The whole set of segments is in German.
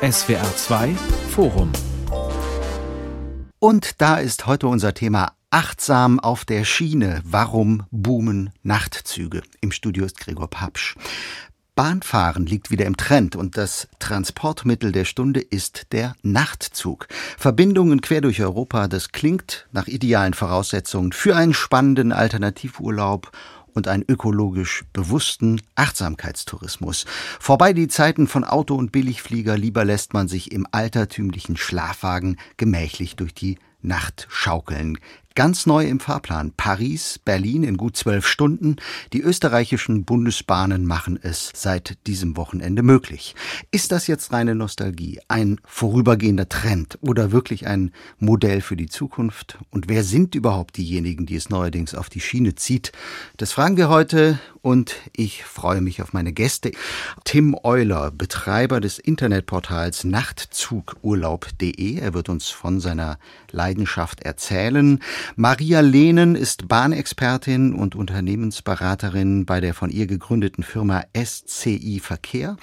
SWR 2 Forum. Und da ist heute unser Thema Achtsam auf der Schiene. Warum boomen Nachtzüge? Im Studio ist Gregor Papsch. Bahnfahren liegt wieder im Trend und das Transportmittel der Stunde ist der Nachtzug. Verbindungen quer durch Europa, das klingt nach idealen Voraussetzungen für einen spannenden Alternativurlaub und einen ökologisch bewussten Achtsamkeitstourismus. Vorbei die Zeiten von Auto und Billigflieger, lieber lässt man sich im altertümlichen Schlafwagen gemächlich durch die Nacht schaukeln. Ganz neu im Fahrplan. Paris, Berlin in gut zwölf Stunden. Die österreichischen Bundesbahnen machen es seit diesem Wochenende möglich. Ist das jetzt reine Nostalgie, ein vorübergehender Trend oder wirklich ein Modell für die Zukunft? Und wer sind überhaupt diejenigen, die es neuerdings auf die Schiene zieht? Das fragen wir heute und ich freue mich auf meine Gäste. Tim Euler, Betreiber des Internetportals Nachtzugurlaub.de. Er wird uns von seiner Leidenschaft erzählen. Maria Lehnen ist Bahnexpertin und Unternehmensberaterin bei der von ihr gegründeten Firma SCI Verkehr.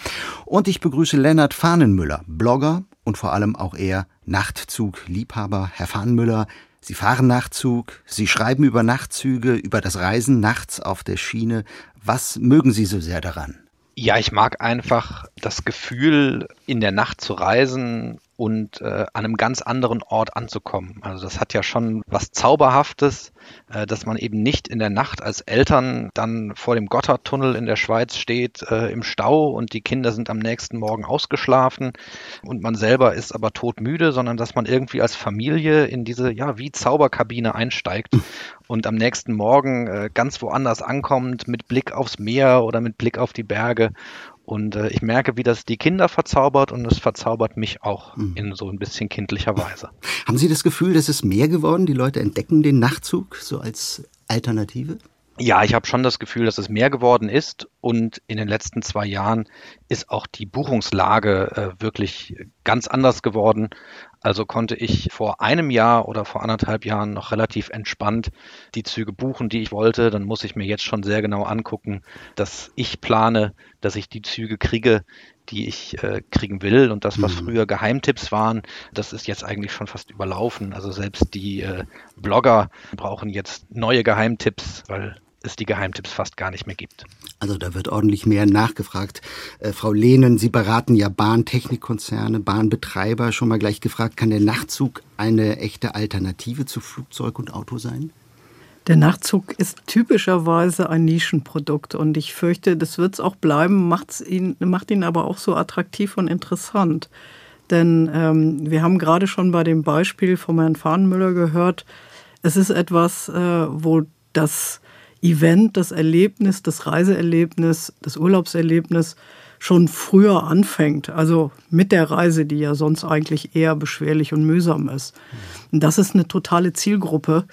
Und ich begrüße Lennart Fahnenmüller, Blogger und vor allem auch er Nachtzug-Liebhaber. Herr Fahnenmüller, Sie fahren Nachtzug, Sie schreiben über Nachtzüge, über das Reisen nachts auf der Schiene. Was mögen Sie so sehr daran? Ja, ich mag einfach das Gefühl, in der Nacht zu reisen und äh, an einem ganz anderen Ort anzukommen. Also das hat ja schon was Zauberhaftes, äh, dass man eben nicht in der Nacht als Eltern dann vor dem Gotthardtunnel in der Schweiz steht äh, im Stau und die Kinder sind am nächsten Morgen ausgeschlafen und man selber ist aber todmüde, sondern dass man irgendwie als Familie in diese ja wie Zauberkabine einsteigt und am nächsten Morgen äh, ganz woanders ankommt mit Blick aufs Meer oder mit Blick auf die Berge und äh, ich merke, wie das die Kinder verzaubert und es verzaubert mich auch mhm. in so ein bisschen kindlicher Weise. Haben Sie das Gefühl, dass es mehr geworden? Die Leute entdecken den Nachtzug so als Alternative? Ja, ich habe schon das Gefühl, dass es mehr geworden ist und in den letzten zwei Jahren ist auch die Buchungslage äh, wirklich ganz anders geworden. Also konnte ich vor einem Jahr oder vor anderthalb Jahren noch relativ entspannt die Züge buchen, die ich wollte. Dann muss ich mir jetzt schon sehr genau angucken, dass ich plane, dass ich die Züge kriege, die ich äh, kriegen will. Und das, was mhm. früher Geheimtipps waren, das ist jetzt eigentlich schon fast überlaufen. Also selbst die äh, Blogger brauchen jetzt neue Geheimtipps, weil es die Geheimtipps fast gar nicht mehr gibt. Also da wird ordentlich mehr nachgefragt. Äh, Frau Lehnen, Sie beraten ja Bahntechnikkonzerne, Bahnbetreiber. Schon mal gleich gefragt, kann der Nachtzug eine echte Alternative zu Flugzeug und Auto sein? Der Nachtzug ist typischerweise ein Nischenprodukt und ich fürchte, das wird es auch bleiben, macht's ihn, macht ihn aber auch so attraktiv und interessant. Denn ähm, wir haben gerade schon bei dem Beispiel von Herrn Fahnenmüller gehört, es ist etwas, äh, wo das Event, das Erlebnis, das Reiseerlebnis, das Urlaubserlebnis schon früher anfängt. Also mit der Reise, die ja sonst eigentlich eher beschwerlich und mühsam ist. Und das ist eine totale Zielgruppe.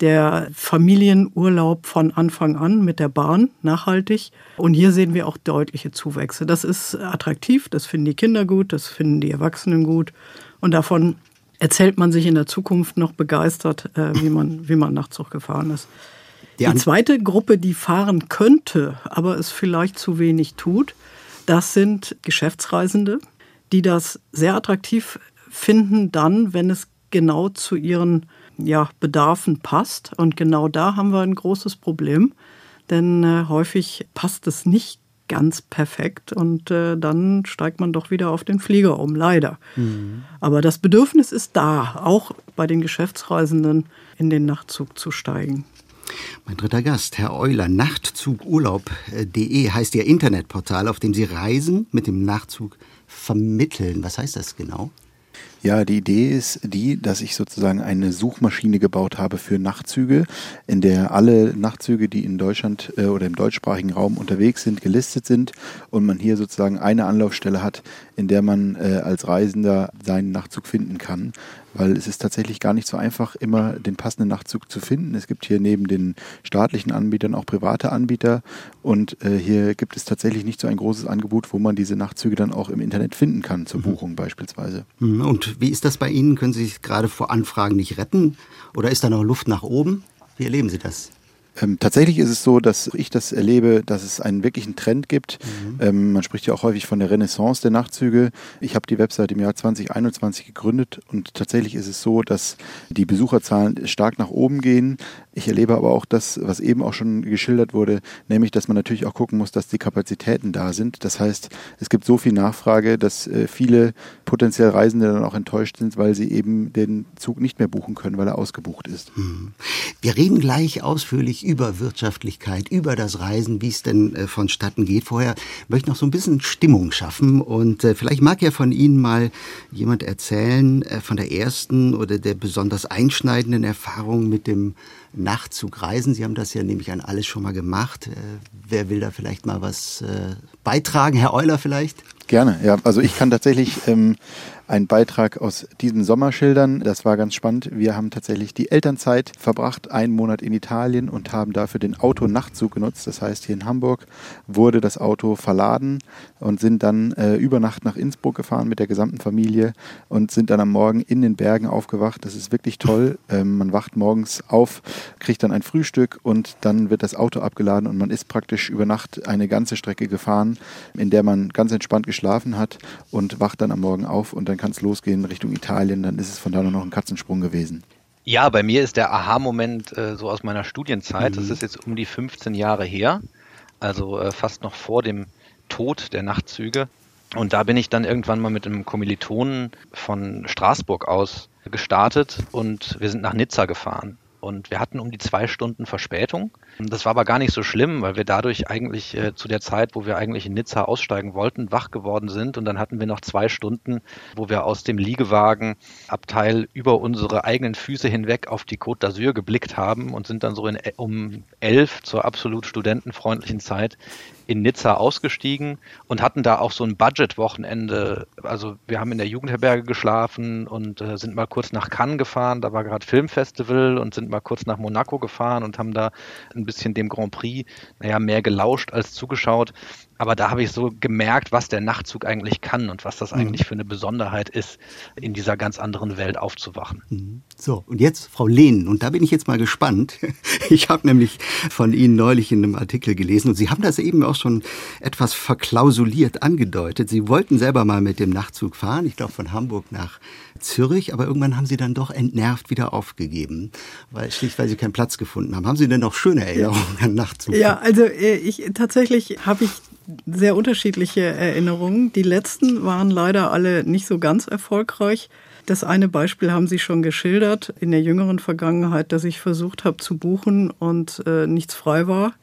Der Familienurlaub von Anfang an mit der Bahn, nachhaltig. Und hier sehen wir auch deutliche Zuwächse. Das ist attraktiv, das finden die Kinder gut, das finden die Erwachsenen gut. Und davon erzählt man sich in der Zukunft noch begeistert, äh, wie, man, wie man Nachtzug gefahren ist. Die, zweite Gruppe, die fahren könnte, aber es vielleicht zu wenig tut, das sind Geschäftsreisende, die das sehr attraktiv finden dann, wenn es genau zu ihren ja, Bedarfen passt. Und genau da haben wir ein großes Problem, denn äh, häufig passt es nicht ganz perfekt und äh, dann steigt man doch wieder auf den Flieger um, leider. Mhm. Aber das Bedürfnis ist da, auch bei den Geschäftsreisenden in den Nachtzug zu steigen. Mein dritter Gast, Herr Euler, Nachtzugurlaub.de heißt Ihr Internetportal, auf dem Sie Reisen mit dem Nachtzug vermitteln. Was heißt das genau? Ja, die Idee ist die, dass ich sozusagen eine Suchmaschine gebaut habe für Nachtzüge, in der alle Nachtzüge, die in Deutschland äh, oder im deutschsprachigen Raum unterwegs sind, gelistet sind und man hier sozusagen eine Anlaufstelle hat, in der man äh, als Reisender seinen Nachtzug finden kann weil es ist tatsächlich gar nicht so einfach, immer den passenden Nachtzug zu finden. Es gibt hier neben den staatlichen Anbietern auch private Anbieter und äh, hier gibt es tatsächlich nicht so ein großes Angebot, wo man diese Nachtzüge dann auch im Internet finden kann, zur mhm. Buchung beispielsweise. Mhm. Und wie ist das bei Ihnen? Können Sie sich gerade vor Anfragen nicht retten oder ist da noch Luft nach oben? Wie erleben Sie das? Ähm, tatsächlich ist es so, dass ich das erlebe, dass es einen wirklichen Trend gibt. Mhm. Ähm, man spricht ja auch häufig von der Renaissance der Nachtzüge. Ich habe die Website im Jahr 2021 gegründet und tatsächlich ist es so, dass die Besucherzahlen stark nach oben gehen. Ich erlebe aber auch das, was eben auch schon geschildert wurde, nämlich, dass man natürlich auch gucken muss, dass die Kapazitäten da sind. Das heißt, es gibt so viel Nachfrage, dass äh, viele potenziell Reisende dann auch enttäuscht sind, weil sie eben den Zug nicht mehr buchen können, weil er ausgebucht ist. Hm. Wir reden gleich ausführlich über Wirtschaftlichkeit, über das Reisen, wie es denn äh, vonstatten geht. Vorher möchte ich noch so ein bisschen Stimmung schaffen und äh, vielleicht mag ja von Ihnen mal jemand erzählen äh, von der ersten oder der besonders einschneidenden Erfahrung mit dem Nachtzug reisen. Sie haben das ja nämlich an alles schon mal gemacht. Äh, wer will da vielleicht mal was äh, beitragen? Herr Euler vielleicht? Gerne, ja. Also ich kann tatsächlich ähm, einen Beitrag aus diesem Sommer schildern. Das war ganz spannend. Wir haben tatsächlich die Elternzeit verbracht, einen Monat in Italien und haben dafür den Auto-Nachtzug genutzt. Das heißt, hier in Hamburg wurde das Auto verladen und sind dann äh, über Nacht nach Innsbruck gefahren mit der gesamten Familie und sind dann am Morgen in den Bergen aufgewacht. Das ist wirklich toll. Ähm, man wacht morgens auf, kriegt dann ein Frühstück und dann wird das Auto abgeladen und man ist praktisch über Nacht eine ganze Strecke gefahren, in der man ganz entspannt geschlafen hat und wacht dann am Morgen auf und dann kann es losgehen Richtung Italien, dann ist es von da noch ein Katzensprung gewesen. Ja, bei mir ist der Aha-Moment äh, so aus meiner Studienzeit. Mhm. Das ist jetzt um die 15 Jahre her, also äh, fast noch vor dem Tod der Nachtzüge. Und da bin ich dann irgendwann mal mit einem Kommilitonen von Straßburg aus gestartet und wir sind nach Nizza gefahren und wir hatten um die zwei Stunden Verspätung. Das war aber gar nicht so schlimm, weil wir dadurch eigentlich äh, zu der Zeit, wo wir eigentlich in Nizza aussteigen wollten, wach geworden sind und dann hatten wir noch zwei Stunden, wo wir aus dem Liegewagenabteil über unsere eigenen Füße hinweg auf die Côte d'Azur geblickt haben und sind dann so in, um elf zur absolut studentenfreundlichen Zeit in Nizza ausgestiegen und hatten da auch so ein Budget-Wochenende. Also wir haben in der Jugendherberge geschlafen und äh, sind mal kurz nach Cannes gefahren, da war gerade Filmfestival und sind mal kurz nach Monaco gefahren und haben da ein bisschen dem Grand Prix, naja, mehr gelauscht als zugeschaut. Aber da habe ich so gemerkt, was der Nachtzug eigentlich kann und was das mhm. eigentlich für eine Besonderheit ist, in dieser ganz anderen Welt aufzuwachen. Mhm. So, und jetzt Frau Lehnen, und da bin ich jetzt mal gespannt. Ich habe nämlich von Ihnen neulich in einem Artikel gelesen und Sie haben das eben auch schon etwas verklausuliert angedeutet. Sie wollten selber mal mit dem Nachtzug fahren, ich glaube von Hamburg nach Zürich, aber irgendwann haben Sie dann doch entnervt wieder aufgegeben, weil schlicht, weil Sie keinen Platz gefunden haben. Haben Sie denn noch schöne Erinnerungen an Nachtzug? Ja, also äh, ich tatsächlich habe ich sehr unterschiedliche Erinnerungen. Die letzten waren leider alle nicht so ganz erfolgreich. Das eine Beispiel haben Sie schon geschildert in der jüngeren Vergangenheit, dass ich versucht habe zu buchen und äh, nichts frei war.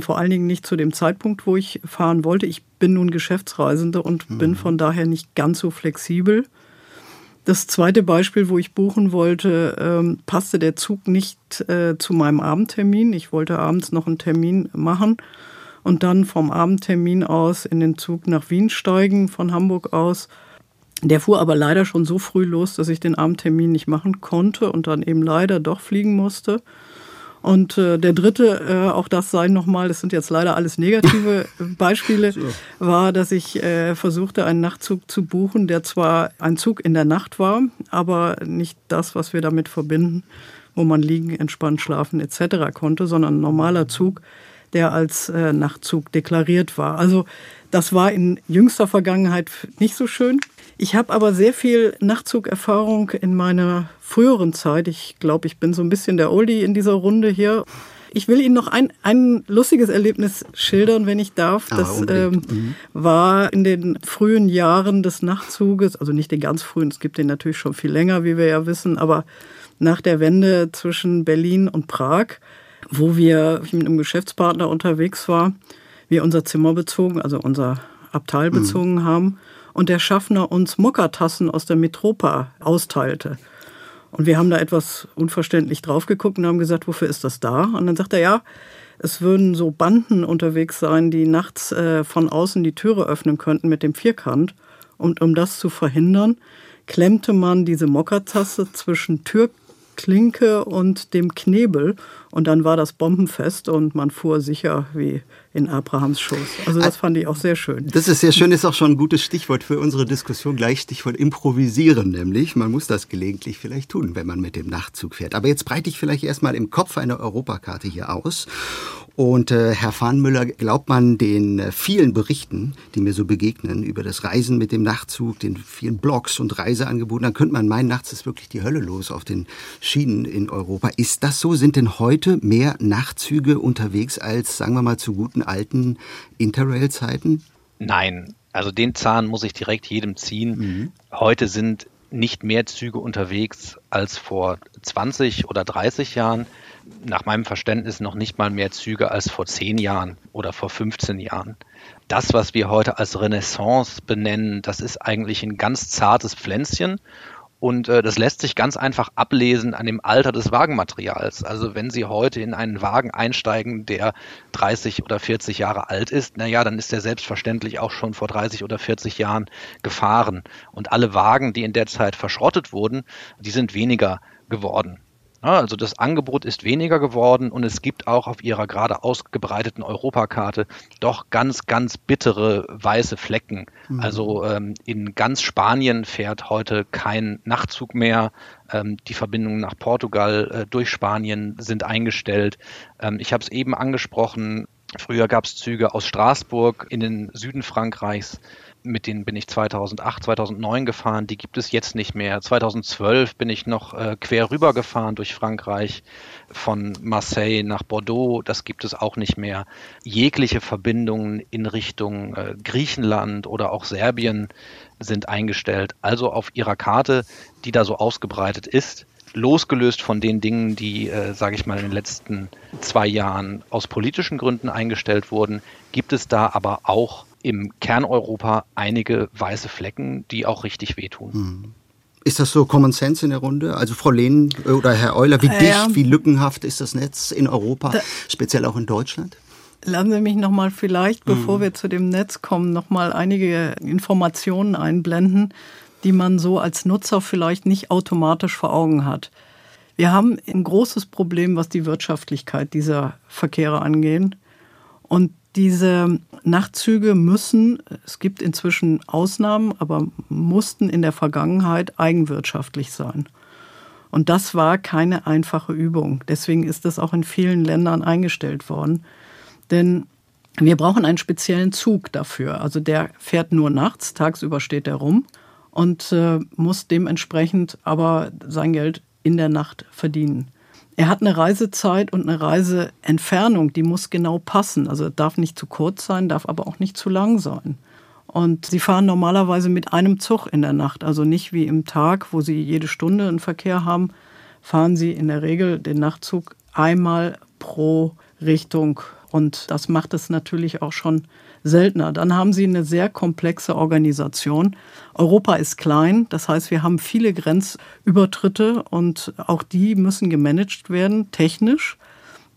Vor allen Dingen nicht zu dem Zeitpunkt, wo ich fahren wollte. Ich bin nun Geschäftsreisende und mhm. bin von daher nicht ganz so flexibel. Das zweite Beispiel, wo ich buchen wollte, ähm, passte der Zug nicht äh, zu meinem Abendtermin. Ich wollte abends noch einen Termin machen und dann vom Abendtermin aus in den Zug nach Wien steigen, von Hamburg aus. Der fuhr aber leider schon so früh los, dass ich den Abendtermin nicht machen konnte und dann eben leider doch fliegen musste. Und äh, der dritte, äh, auch das sei nochmal, das sind jetzt leider alles negative Beispiele, so. war, dass ich äh, versuchte, einen Nachtzug zu buchen, der zwar ein Zug in der Nacht war, aber nicht das, was wir damit verbinden, wo man liegen, entspannt schlafen etc. konnte, sondern ein normaler Zug, der als äh, Nachtzug deklariert war. Also das war in jüngster Vergangenheit nicht so schön. Ich habe aber sehr viel Nachtzugerfahrung in meiner früheren Zeit. Ich glaube, ich bin so ein bisschen der Oldie in dieser Runde hier. Ich will Ihnen noch ein, ein lustiges Erlebnis schildern, wenn ich darf. Ah, das ähm, mhm. war in den frühen Jahren des Nachtzuges, also nicht den ganz frühen, es gibt den natürlich schon viel länger, wie wir ja wissen, aber nach der Wende zwischen Berlin und Prag wo wir ich mit einem Geschäftspartner unterwegs war, wir unser Zimmer bezogen, also unser Abteil mhm. bezogen mhm. haben und der Schaffner uns Mokka-Tassen aus der Metropa austeilte. Und wir haben da etwas unverständlich drauf geguckt und haben gesagt, wofür ist das da? Und dann sagt er, ja, es würden so Banden unterwegs sein, die nachts äh, von außen die Türe öffnen könnten mit dem Vierkant. Und um das zu verhindern, klemmte man diese Mokka-Tasse zwischen Tür Klinke und dem Knebel. Und dann war das bombenfest und man fuhr sicher wie in Abrahams Schoß. Also das fand ich auch sehr schön. Das ist sehr schön, ist auch schon ein gutes Stichwort für unsere Diskussion. Gleich Stichwort improvisieren, nämlich man muss das gelegentlich vielleicht tun, wenn man mit dem Nachtzug fährt. Aber jetzt breite ich vielleicht erstmal im Kopf eine Europakarte hier aus und äh, Herr Fahnmüller, glaubt man den äh, vielen Berichten, die mir so begegnen, über das Reisen mit dem Nachtzug, den vielen Blogs und Reiseangeboten, dann könnte man meinen, nachts ist wirklich die Hölle los auf den Schienen in Europa. Ist das so? Sind denn heute mehr Nachtzüge unterwegs als, sagen wir mal, zu guten alten Interrail-Zeiten? Nein, also den Zahn muss ich direkt jedem ziehen. Mhm. Heute sind nicht mehr Züge unterwegs als vor 20 oder 30 Jahren nach meinem Verständnis noch nicht mal mehr Züge als vor zehn Jahren oder vor 15 Jahren. Das, was wir heute als Renaissance benennen, das ist eigentlich ein ganz zartes Pflänzchen und äh, das lässt sich ganz einfach ablesen an dem Alter des Wagenmaterials. Also wenn Sie heute in einen Wagen einsteigen, der 30 oder 40 Jahre alt ist, naja, dann ist der selbstverständlich auch schon vor 30 oder 40 Jahren gefahren. Und alle Wagen, die in der Zeit verschrottet wurden, die sind weniger geworden. Also das Angebot ist weniger geworden und es gibt auch auf ihrer gerade ausgebreiteten Europakarte doch ganz, ganz bittere weiße Flecken. Mhm. Also ähm, in ganz Spanien fährt heute kein Nachtzug mehr. Ähm, die Verbindungen nach Portugal äh, durch Spanien sind eingestellt. Ähm, ich habe es eben angesprochen. Früher gab es Züge aus Straßburg in den Süden Frankreichs mit denen bin ich 2008, 2009 gefahren, die gibt es jetzt nicht mehr. 2012 bin ich noch äh, quer rüber gefahren durch Frankreich von Marseille nach Bordeaux, das gibt es auch nicht mehr. Jegliche Verbindungen in Richtung äh, Griechenland oder auch Serbien sind eingestellt. Also auf ihrer Karte, die da so ausgebreitet ist, losgelöst von den Dingen, die, äh, sage ich mal, in den letzten zwei Jahren aus politischen Gründen eingestellt wurden, gibt es da aber auch im Kerneuropa einige weiße Flecken, die auch richtig wehtun. Hm. Ist das so Common Sense in der Runde? Also Frau Lehn oder Herr Euler, wie dicht, ja. wie lückenhaft ist das Netz in Europa, da, speziell auch in Deutschland? Lassen Sie mich noch mal vielleicht, bevor mhm. wir zu dem Netz kommen, noch mal einige Informationen einblenden, die man so als Nutzer vielleicht nicht automatisch vor Augen hat. Wir haben ein großes Problem, was die Wirtschaftlichkeit dieser Verkehre angehen. Und diese Nachtzüge müssen, es gibt inzwischen Ausnahmen, aber mussten in der Vergangenheit eigenwirtschaftlich sein. Und das war keine einfache Übung. Deswegen ist das auch in vielen Ländern eingestellt worden. Denn wir brauchen einen speziellen Zug dafür. Also der fährt nur nachts, tagsüber steht er rum und äh, muss dementsprechend aber sein Geld in der Nacht verdienen. Er hat eine Reisezeit und eine Reiseentfernung, die muss genau passen. Also darf nicht zu kurz sein, darf aber auch nicht zu lang sein. Und sie fahren normalerweise mit einem Zug in der Nacht, also nicht wie im Tag, wo sie jede Stunde einen Verkehr haben, fahren sie in der Regel den Nachtzug einmal pro Richtung. Und das macht es natürlich auch schon seltener. Dann haben sie eine sehr komplexe Organisation. Europa ist klein, das heißt, wir haben viele Grenzübertritte und auch die müssen gemanagt werden, technisch.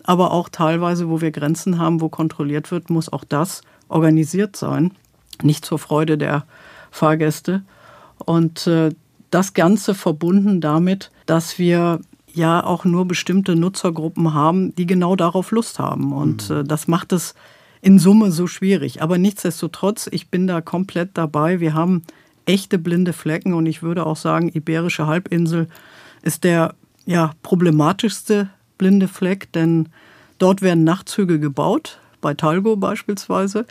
Aber auch teilweise, wo wir Grenzen haben, wo kontrolliert wird, muss auch das organisiert sein. Nicht zur Freude der Fahrgäste. Und äh, das Ganze verbunden damit, dass wir ja auch nur bestimmte Nutzergruppen haben, die genau darauf Lust haben. Und mhm. äh, das macht es in Summe so schwierig. Aber nichtsdestotrotz, ich bin da komplett dabei. Wir haben echte blinde Flecken und ich würde auch sagen, Iberische Halbinsel ist der ja, problematischste blinde Fleck, denn dort werden Nachtzüge gebaut, bei Talgo beispielsweise.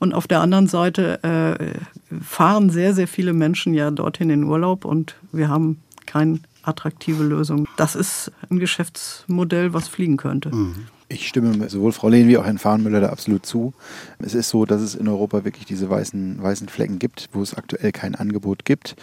Und auf der anderen Seite äh, fahren sehr, sehr viele Menschen ja dorthin in Urlaub und wir haben keine attraktive Lösung. Das ist ein Geschäftsmodell, was fliegen könnte. Mhm. Ich stimme sowohl Frau Lehn wie auch Herrn Fahrenmüller da absolut zu. Es ist so, dass es in Europa wirklich diese weißen, weißen Flecken gibt, wo es aktuell kein Angebot gibt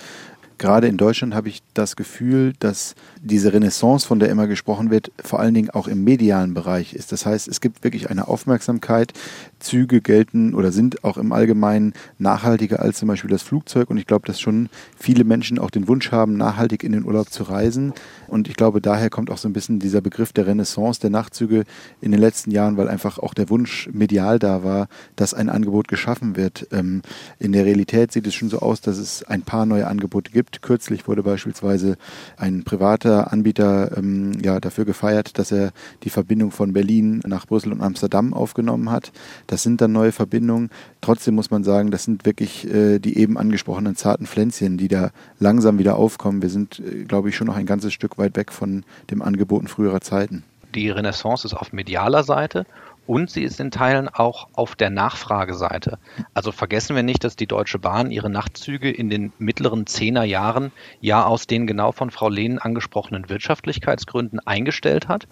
gerade in Deutschland habe ich das Gefühl, dass diese Renaissance, von der immer gesprochen wird, vor allen Dingen auch im medialen Bereich ist. Das heißt, es gibt wirklich eine Aufmerksamkeit. Züge gelten oder sind auch im Allgemeinen nachhaltiger als zum Beispiel das Flugzeug. Und ich glaube, dass schon viele Menschen auch den Wunsch haben, nachhaltig in den Urlaub zu reisen. Und ich glaube, daher kommt auch so ein bisschen dieser Begriff der Renaissance der Nachtzüge in den letzten Jahren, weil einfach auch der Wunsch medial da war, dass ein Angebot geschaffen wird. Ähm, in der Realität sieht es schon so aus, dass es ein paar neue Angebote gibt gibt. Kürzlich wurde beispielsweise ein privater Anbieter ähm, ja, dafür gefeiert, dass er die Verbindung von Berlin nach Brüssel und Amsterdam aufgenommen hat. Das sind dann neue Verbindungen. Trotzdem muss man sagen, das sind wirklich äh, die eben angesprochenen zarten Pflänzchen, die da langsam wieder aufkommen. Wir sind, äh, glaube ich, schon noch ein ganzes Stück weit weg von dem Angeboten früherer Zeiten. Die Renaissance ist auf medialer Seite und sie ist in Teilen auch auf der Nachfrageseite. Also vergessen wir nicht, dass die Deutsche Bahn ihre Nachtzüge in den mittleren Zehnerjahren ja aus den genau von Frau Lehnen angesprochenen Wirtschaftlichkeitsgründen eingestellt hat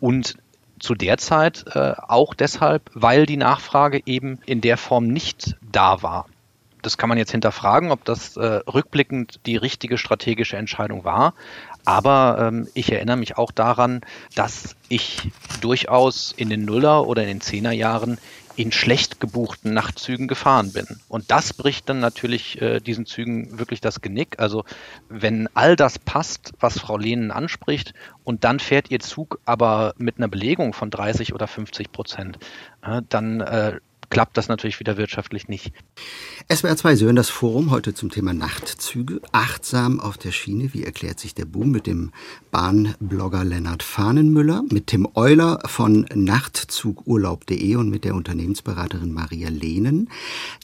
und zu der Zeit äh, auch deshalb, weil die Nachfrage eben in der Form nicht da war. Das kann man jetzt hinterfragen, ob das äh, rückblickend die richtige strategische Entscheidung war. Aber ähm, ich erinnere mich auch daran, dass ich durchaus in den Nuller- oder in den Zehnerjahren in schlecht gebuchten Nachtzügen gefahren bin. Und das bricht dann natürlich äh, diesen Zügen wirklich das Genick. Also wenn all das passt, was Frau Lehnen anspricht, und dann fährt ihr Zug aber mit einer Belegung von 30 oder 50 Prozent, äh, dann äh, klappt das natürlich wieder wirtschaftlich nicht. SWR 2 Sören, das Forum heute zum Thema Nachtzüge. Achtsam auf der Schiene. Wie erklärt sich der Boom mit dem Bahnblogger Lennart Fahnenmüller, mit Tim Euler von Nachtzugurlaub.de und mit der Unternehmensberaterin Maria Lehnen.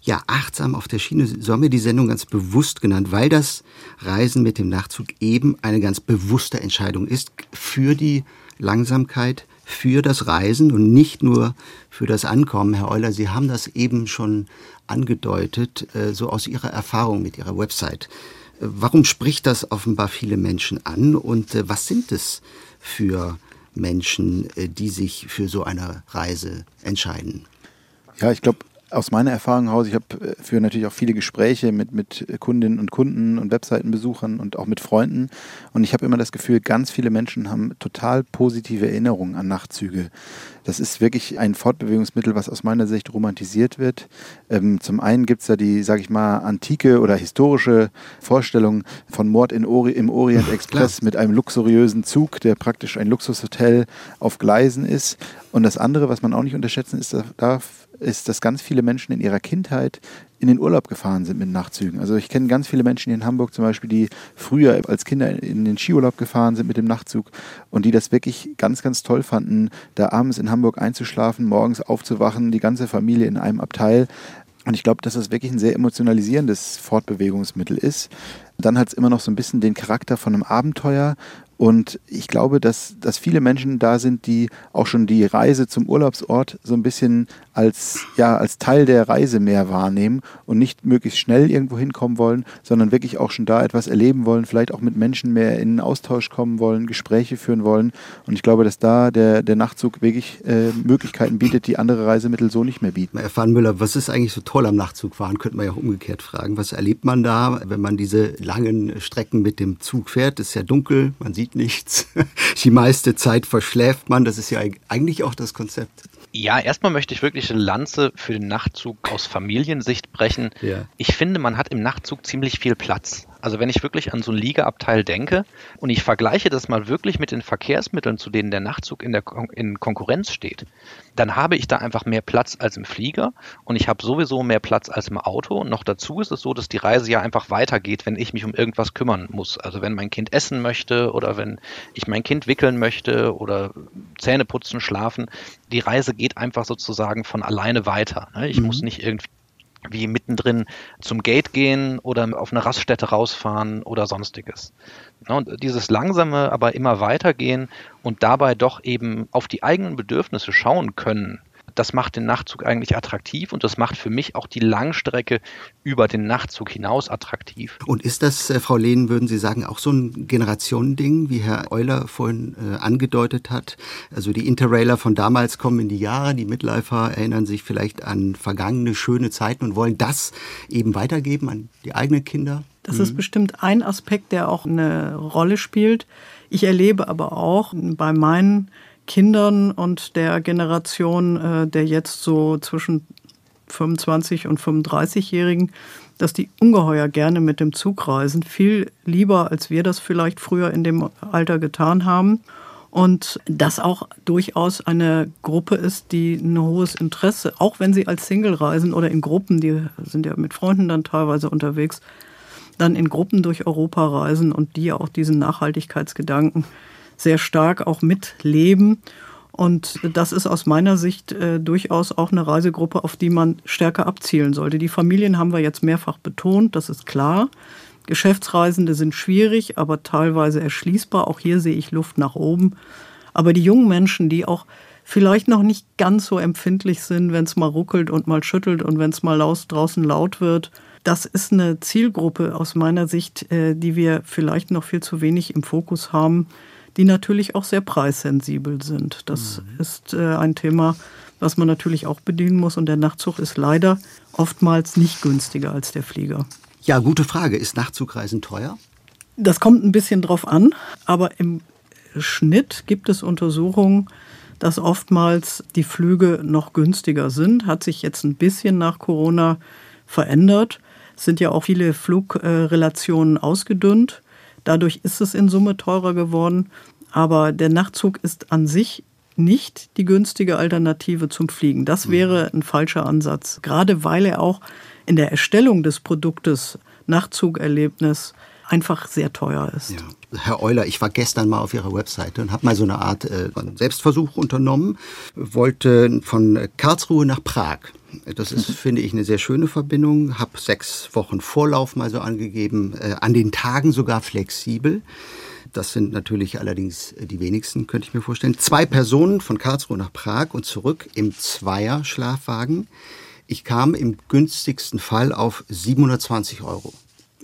Ja, achtsam auf der Schiene. So haben wir die Sendung ganz bewusst genannt, weil das Reisen mit dem Nachtzug eben eine ganz bewusste Entscheidung ist für die Langsamkeit, für das Reisen und nicht nur für das Ankommen. Herr Euler, Sie haben das eben schon angedeutet, äh, so aus Ihrer Erfahrung mit Ihrer Website. Äh, warum spricht das offenbar viele Menschen an und äh, was sind es für Menschen, die sich für so eine Reise entscheiden? Ja, ich glaube, aus meiner Erfahrung heraus, ich habe äh, für natürlich auch viele Gespräche mit, mit Kundinnen und Kunden und Webseitenbesuchern und auch mit Freunden. Und ich habe immer das Gefühl, ganz viele Menschen haben total positive Erinnerungen an Nachtzüge. Das ist wirklich ein Fortbewegungsmittel, was aus meiner Sicht romantisiert wird. Ähm, zum einen gibt es da die, sage ich mal, antike oder historische Vorstellung von Mord Ori im Orient Express mit einem luxuriösen Zug, der praktisch ein Luxushotel auf Gleisen ist. Und das andere, was man auch nicht unterschätzen ist, darf, ist, dass ganz viele Menschen in ihrer Kindheit in den Urlaub gefahren sind mit Nachtzügen. Also ich kenne ganz viele Menschen hier in Hamburg zum Beispiel, die früher als Kinder in den Skiurlaub gefahren sind mit dem Nachtzug und die das wirklich ganz, ganz toll fanden, da abends in Hamburg einzuschlafen, morgens aufzuwachen, die ganze Familie in einem Abteil. Und ich glaube, dass das wirklich ein sehr emotionalisierendes Fortbewegungsmittel ist. Dann hat es immer noch so ein bisschen den Charakter von einem Abenteuer und ich glaube, dass, dass viele Menschen da sind, die auch schon die Reise zum Urlaubsort so ein bisschen als, ja, als Teil der Reise mehr wahrnehmen und nicht möglichst schnell irgendwo hinkommen wollen, sondern wirklich auch schon da etwas erleben wollen, vielleicht auch mit Menschen mehr in Austausch kommen wollen, Gespräche führen wollen. Und ich glaube, dass da der, der Nachtzug wirklich äh, Möglichkeiten bietet, die andere Reisemittel so nicht mehr bieten. Herr Fahnenmüller, was ist eigentlich so toll am Nachtzugfahren? Könnte man ja auch umgekehrt fragen. Was erlebt man da, wenn man diese langen Strecken mit dem Zug fährt? Es ist ja dunkel, man sieht nichts. Die meiste Zeit verschläft man. Das ist ja eigentlich auch das Konzept. Ja, erstmal möchte ich wirklich eine Lanze für den Nachtzug aus Familiensicht brechen. Ja. Ich finde, man hat im Nachtzug ziemlich viel Platz. Also wenn ich wirklich an so ein Liegeabteil denke und ich vergleiche das mal wirklich mit den Verkehrsmitteln, zu denen der Nachtzug in der Kon in Konkurrenz steht, dann habe ich da einfach mehr Platz als im Flieger und ich habe sowieso mehr Platz als im Auto. Und noch dazu ist es so, dass die Reise ja einfach weitergeht, wenn ich mich um irgendwas kümmern muss. Also wenn mein Kind essen möchte oder wenn ich mein Kind wickeln möchte oder Zähne putzen, schlafen. Die Reise geht einfach sozusagen von alleine weiter. Ne? Ich mhm. muss nicht irgendwie wie mittendrin zum Gate gehen oder auf eine Raststätte rausfahren oder sonstiges. Und dieses langsame, aber immer weitergehen und dabei doch eben auf die eigenen Bedürfnisse schauen können, das macht den Nachtzug eigentlich attraktiv und das macht für mich auch die Langstrecke über den Nachtzug hinaus attraktiv. Und ist das, äh, Frau Lehn, würden Sie sagen, auch so ein Generationending, wie Herr Euler vorhin äh, angedeutet hat? Also die Interrailer von damals kommen in die Jahre, die Midlifer erinnern sich vielleicht an vergangene schöne Zeiten und wollen das eben weitergeben an die eigenen Kinder? Das mhm. ist bestimmt ein Aspekt, der auch eine Rolle spielt. Ich erlebe aber auch bei meinen Kindern und der Generation äh, der jetzt so zwischen 25 und 35-Jährigen, dass die ungeheuer gerne mit dem Zug reisen, viel lieber, als wir das vielleicht früher in dem Alter getan haben. Und das auch durchaus eine Gruppe ist, die ein hohes Interesse, auch wenn sie als Single reisen oder in Gruppen, die sind ja mit Freunden dann teilweise unterwegs, dann in Gruppen durch Europa reisen und die auch diesen Nachhaltigkeitsgedanken sehr stark auch mitleben. Und das ist aus meiner Sicht äh, durchaus auch eine Reisegruppe, auf die man stärker abzielen sollte. Die Familien haben wir jetzt mehrfach betont, das ist klar. Geschäftsreisende sind schwierig, aber teilweise erschließbar. Auch hier sehe ich Luft nach oben. Aber die jungen Menschen, die auch vielleicht noch nicht ganz so empfindlich sind, wenn es mal ruckelt und mal schüttelt und wenn es mal laut, draußen laut wird, das ist eine Zielgruppe aus meiner Sicht, äh, die wir vielleicht noch viel zu wenig im Fokus haben die natürlich auch sehr preissensibel sind. Das mhm. ist äh, ein Thema, was man natürlich auch bedienen muss. Und der Nachtzug ist leider oftmals nicht günstiger als der Flieger. Ja, gute Frage. Ist Nachtzugreisen teuer? Das kommt ein bisschen drauf an, aber im Schnitt gibt es Untersuchungen, dass oftmals die Flüge noch günstiger sind. Hat sich jetzt ein bisschen nach Corona verändert. Es sind ja auch viele Flugrelationen ausgedünnt. Dadurch ist es in Summe teurer geworden. Aber der Nachtzug ist an sich nicht die günstige Alternative zum Fliegen. Das mhm. wäre ein falscher Ansatz. Gerade weil er auch in der Erstellung des Produktes Nachtzugerlebnis einfach sehr teuer ist. Ja. Herr Euler, ich war gestern mal auf Ihrer Webseite und habe mal so eine Art äh, Selbstversuch unternommen, wollte von Karlsruhe nach Prag. Das ist, finde ich, eine sehr schöne Verbindung. Habe sechs Wochen Vorlauf mal so angegeben, äh, an den Tagen sogar flexibel. Das sind natürlich allerdings die wenigsten, könnte ich mir vorstellen. Zwei Personen von Karlsruhe nach Prag und zurück im Zweier-Schlafwagen. Ich kam im günstigsten Fall auf 720 Euro.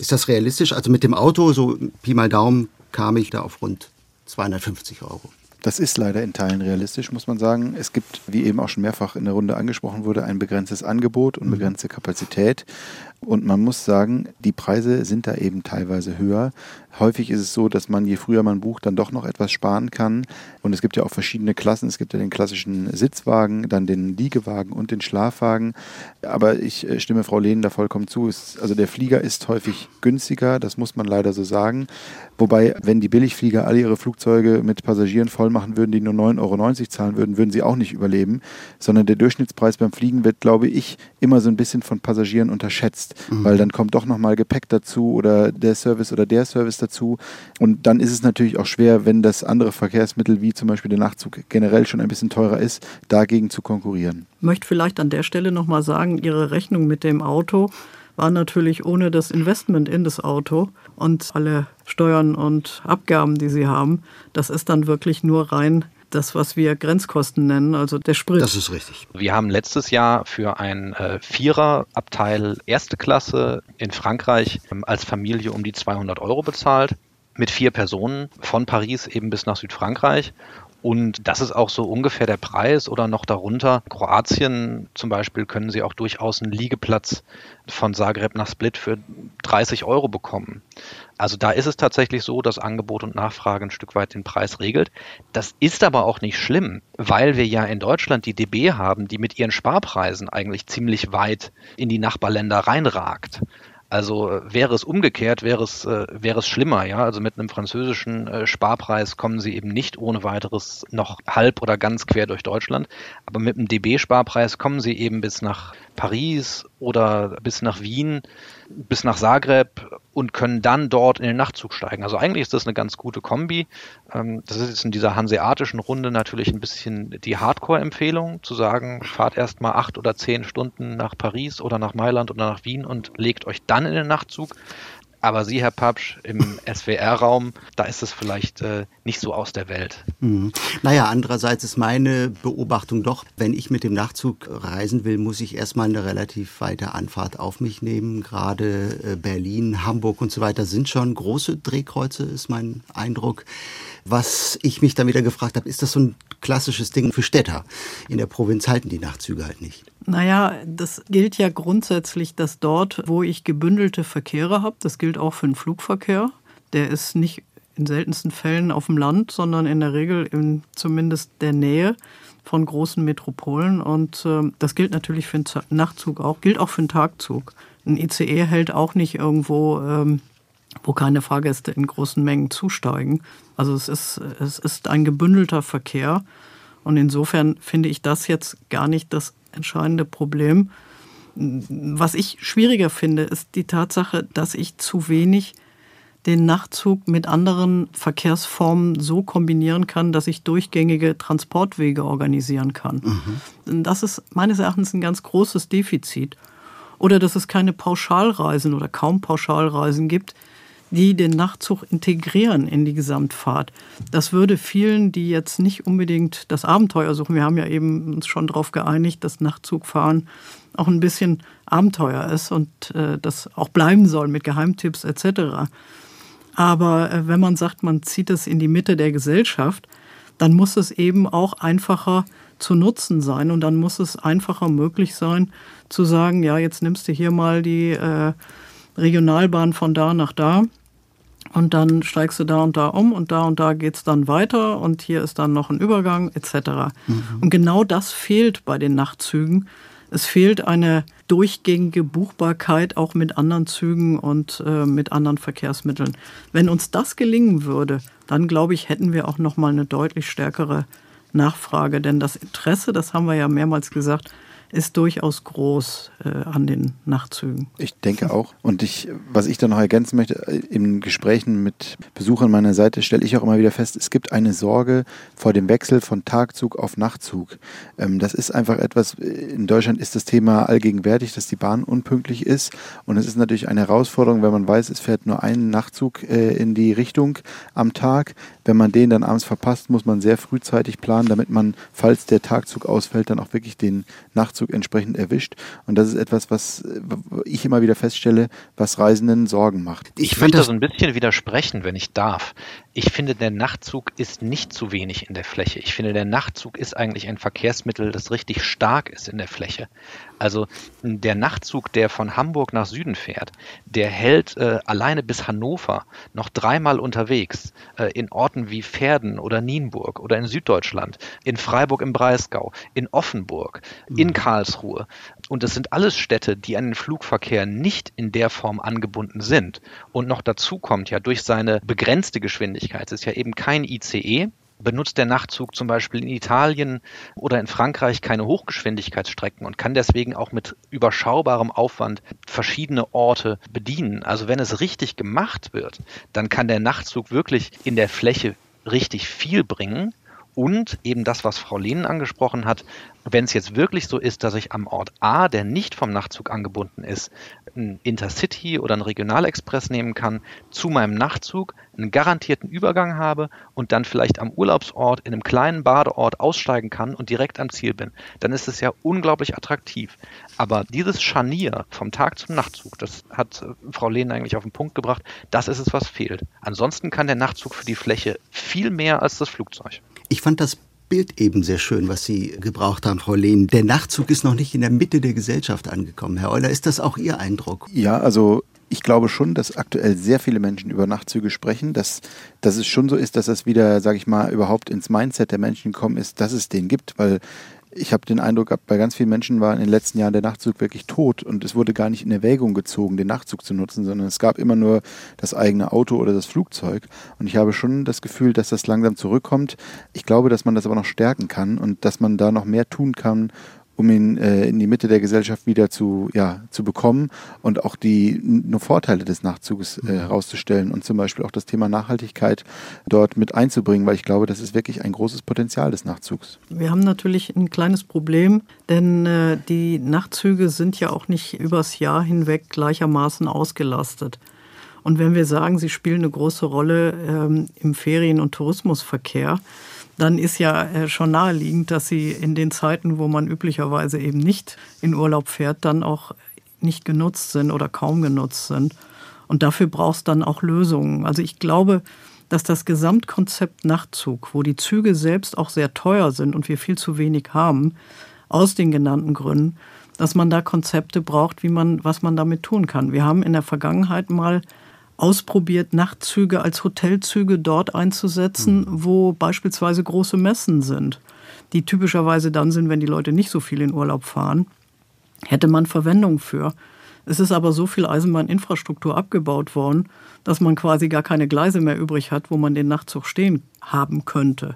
Ist das realistisch? Also mit dem Auto, so Pi mal Daumen, kam ich da auf rund 250 Euro. Das ist leider in Teilen realistisch, muss man sagen. Es gibt, wie eben auch schon mehrfach in der Runde angesprochen wurde, ein begrenztes Angebot und mhm. begrenzte Kapazität. Und man muss sagen, die Preise sind da eben teilweise höher. Häufig ist es so, dass man, je früher man bucht, dann doch noch etwas sparen kann. Und es gibt ja auch verschiedene Klassen. Es gibt ja den klassischen Sitzwagen, dann den Liegewagen und den Schlafwagen. Aber ich äh, stimme Frau Lehn da vollkommen zu. also der Flieger ist häufig günstiger, das muss man leider so sagen. Wobei, wenn die Billigflieger alle ihre Flugzeuge mit Passagieren voll machen würden, die nur 9,90 Euro zahlen würden, würden sie auch nicht überleben. Sondern der Durchschnittspreis beim Fliegen wird, glaube ich, immer so ein bisschen von Passagieren unterschätzt mhm. weil dann kommt doch nochmal Gepäck dazu oder der Service oder der Service dazu. Und dann ist es natürlich auch schwer, wenn das andere Verkehrsmittel wie zum Beispiel der Nachtzug generell schon ein bisschen teurer ist, dagegen zu konkurrieren. Ich möchte vielleicht an der Stelle nochmal sagen, Ihre Rechnung mit dem Auto war natürlich ohne das Investment in das Auto und alle Steuern und Abgaben, die Sie haben, das ist dann wirklich nur rein das, was wir Grenzkosten nennen, also der Sprit. Das ist richtig. Wir haben letztes Jahr für ein äh, Viererabteil erste Klasse in Frankreich ähm, als Familie um die 200 Euro bezahlt mit vier Personen von Paris eben bis nach Südfrankreich. Und das ist auch so ungefähr der Preis oder noch darunter. Kroatien zum Beispiel können Sie auch durchaus einen Liegeplatz von Zagreb nach Split für 30 Euro bekommen. Also da ist es tatsächlich so, dass Angebot und Nachfrage ein Stück weit den Preis regelt. Das ist aber auch nicht schlimm, weil wir ja in Deutschland die DB haben, die mit ihren Sparpreisen eigentlich ziemlich weit in die Nachbarländer reinragt. Also äh, wäre es umgekehrt, wäre es, äh, wäre es schlimmer, ja. Also mit einem französischen äh, Sparpreis kommen sie eben nicht ohne weiteres noch halb oder ganz quer durch Deutschland. Aber mit einem DB-Sparpreis kommen sie eben bis nach Paris oder bis nach Wien bis nach Zagreb und können dann dort in den Nachtzug steigen. Also eigentlich ist das eine ganz gute Kombi. Ähm, das ist jetzt in dieser hanseatischen Runde natürlich ein bisschen die Hardcore-Empfehlung, zu sagen, fahrt erst mal acht oder zehn Stunden nach Paris oder nach Mailand oder nach Wien und legt euch dann in den Nachtzug. Aber Sie, Herr Papsch, im SWR-Raum, da ist es vielleicht äh, nicht so aus der Welt. Mhm. Naja, andererseits ist meine Beobachtung doch, wenn ich mit dem Nachtzug reisen will, muss ich erstmal eine relativ weite Anfahrt auf mich nehmen. Gerade äh, Berlin, Hamburg und so weiter sind schon große Drehkreuze, ist mein Eindruck. Was ich mich dann wieder gefragt habe, ist das so ein klassisches Ding für Städter? In der Provinz halten die Nachtzüge halt nicht. Naja, das gilt ja grundsätzlich, dass dort, wo ich gebündelte Verkehre habe, das gilt auch für den Flugverkehr, der ist nicht in seltensten Fällen auf dem Land, sondern in der Regel in zumindest der Nähe von großen Metropolen. Und äh, das gilt natürlich für den Nachtzug auch, gilt auch für den Tagzug. Ein ICE hält auch nicht irgendwo, ähm, wo keine Fahrgäste in großen Mengen zusteigen. Also es ist, es ist ein gebündelter Verkehr. Und insofern finde ich das jetzt gar nicht das entscheidende Problem. Was ich schwieriger finde, ist die Tatsache, dass ich zu wenig den Nachtzug mit anderen Verkehrsformen so kombinieren kann, dass ich durchgängige Transportwege organisieren kann. Mhm. Das ist meines Erachtens ein ganz großes Defizit. Oder dass es keine Pauschalreisen oder kaum Pauschalreisen gibt, die den Nachtzug integrieren in die Gesamtfahrt. Das würde vielen, die jetzt nicht unbedingt das Abenteuer suchen, wir haben ja eben uns schon darauf geeinigt, dass Nachtzugfahren auch ein bisschen Abenteuer ist und äh, das auch bleiben soll mit Geheimtipps etc. Aber äh, wenn man sagt, man zieht es in die Mitte der Gesellschaft, dann muss es eben auch einfacher zu nutzen sein und dann muss es einfacher möglich sein zu sagen, ja, jetzt nimmst du hier mal die äh, Regionalbahn von da nach da und dann steigst du da und da um und da und da geht es dann weiter und hier ist dann noch ein Übergang etc. Mhm. Und genau das fehlt bei den Nachtzügen. Es fehlt eine durchgängige Buchbarkeit auch mit anderen Zügen und äh, mit anderen Verkehrsmitteln. Wenn uns das gelingen würde, dann glaube ich, hätten wir auch noch mal eine deutlich stärkere Nachfrage, denn das Interesse, das haben wir ja mehrmals gesagt, ist durchaus groß äh, an den Nachtzügen. Ich denke auch. Und ich, was ich da noch ergänzen möchte, äh, in Gesprächen mit Besuchern meiner Seite stelle ich auch immer wieder fest, es gibt eine Sorge vor dem Wechsel von Tagzug auf Nachtzug. Ähm, das ist einfach etwas, äh, in Deutschland ist das Thema allgegenwärtig, dass die Bahn unpünktlich ist. Und es ist natürlich eine Herausforderung, wenn man weiß, es fährt nur ein Nachtzug äh, in die Richtung am Tag. Wenn man den dann abends verpasst, muss man sehr frühzeitig planen, damit man, falls der Tagzug ausfällt, dann auch wirklich den Nachtzug entsprechend erwischt. Und das ist etwas, was ich immer wieder feststelle, was Reisenden Sorgen macht. Ich, ich möchte das ein bisschen widersprechen, wenn ich darf. Ich finde, der Nachtzug ist nicht zu wenig in der Fläche. Ich finde, der Nachtzug ist eigentlich ein Verkehrsmittel, das richtig stark ist in der Fläche. Also der Nachtzug, der von Hamburg nach Süden fährt, der hält äh, alleine bis Hannover noch dreimal unterwegs äh, in Orten wie Verden oder Nienburg oder in Süddeutschland, in Freiburg im Breisgau, in Offenburg, mhm. in Karlsruhe. Und das sind alles Städte, die an den Flugverkehr nicht in der Form angebunden sind. Und noch dazu kommt ja durch seine begrenzte Geschwindigkeit, es ist ja eben kein ICE, benutzt der Nachtzug zum Beispiel in Italien oder in Frankreich keine Hochgeschwindigkeitsstrecken und kann deswegen auch mit überschaubarem Aufwand verschiedene Orte bedienen. Also wenn es richtig gemacht wird, dann kann der Nachtzug wirklich in der Fläche richtig viel bringen und eben das, was Frau Lehnen angesprochen hat, wenn es jetzt wirklich so ist, dass ich am Ort A, der nicht vom Nachtzug angebunden ist, ein Intercity oder ein Regionalexpress nehmen kann, zu meinem Nachtzug, einen garantierten Übergang habe und dann vielleicht am Urlaubsort in einem kleinen Badeort aussteigen kann und direkt am Ziel bin, dann ist es ja unglaublich attraktiv. Aber dieses Scharnier vom Tag zum Nachtzug, das hat äh, Frau Lehnen eigentlich auf den Punkt gebracht, das ist es, was fehlt. Ansonsten kann der Nachtzug für die Fläche viel mehr als das Flugzeug. Ich fand das Bild eben sehr schön, was Sie gebraucht haben, Frau Lehn. Der Nachtzug ist noch nicht in der Mitte der Gesellschaft angekommen. Herr Euler, ist das auch Ihr Eindruck? Ja, also ich glaube schon, dass aktuell sehr viele Menschen über Nachtzüge sprechen, dass, dass es schon so ist, dass das wieder, sage ich mal, überhaupt ins Mindset der Menschen gekommen ist, dass es den gibt, weil ich habe den Eindruck bei ganz vielen Menschen war in den letzten Jahren der Nachtzug wirklich tot und es wurde gar nicht in Erwägung gezogen, den Nachtzug zu nutzen, sondern es gab immer nur das eigene Auto oder das Flugzeug. Und ich habe schon das Gefühl, dass das langsam zurückkommt. Ich glaube, dass man das aber noch stärken kann und dass man da noch mehr tun kann, um ihn äh, in die Mitte der Gesellschaft wieder zu, ja, zu bekommen und auch die nur Vorteile des Nachzuges äh, mhm. herauszustellen und zum Beispiel auch das Thema Nachhaltigkeit dort mit einzubringen, weil ich glaube, das ist wirklich ein großes Potenzial des Nachzugs. Wir haben natürlich ein kleines Problem, denn äh, die Nachtzüge sind ja auch nicht übers Jahr hinweg gleichermaßen ausgelastet. Und wenn wir sagen, sie spielen eine große Rolle ähm, im Ferien- und Tourismusverkehr, dann ist ja äh, schon naheliegend, dass sie in den Zeiten, wo man üblicherweise eben nicht in Urlaub fährt, dann auch nicht genutzt sind oder kaum genutzt sind. Und dafür braucht es dann auch Lösungen. Also ich glaube, dass das Gesamtkonzept Nachtzug, wo die Züge selbst auch sehr teuer sind und wir viel zu wenig haben, aus den genannten Gründen, dass man da Konzepte braucht, wie man, was man damit tun kann. Wir haben in der Vergangenheit mal ausprobiert, Nachtzüge als Hotelzüge dort einzusetzen, mhm. wo beispielsweise große Messen sind, die typischerweise dann sind, wenn die Leute nicht so viel in Urlaub fahren, hätte man Verwendung für. Es ist aber so viel Eisenbahninfrastruktur abgebaut worden, dass man quasi gar keine Gleise mehr übrig hat, wo man den Nachtzug stehen haben könnte.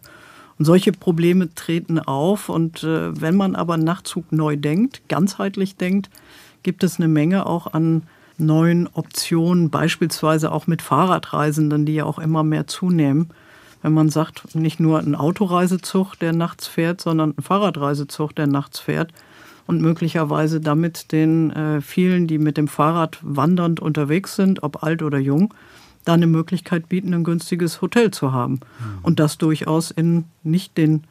Und solche Probleme treten auf. Und äh, wenn man aber Nachtzug neu denkt, ganzheitlich denkt, gibt es eine Menge auch an neuen Optionen, beispielsweise auch mit Fahrradreisenden, die ja auch immer mehr zunehmen. Wenn man sagt, nicht nur ein Autoreisezug, der nachts fährt, sondern ein Fahrradreisezug, der nachts fährt und möglicherweise damit den äh, vielen, die mit dem Fahrrad wandernd unterwegs sind, ob alt oder jung, da eine Möglichkeit bieten, ein günstiges Hotel zu haben. Mhm. Und das durchaus in nicht den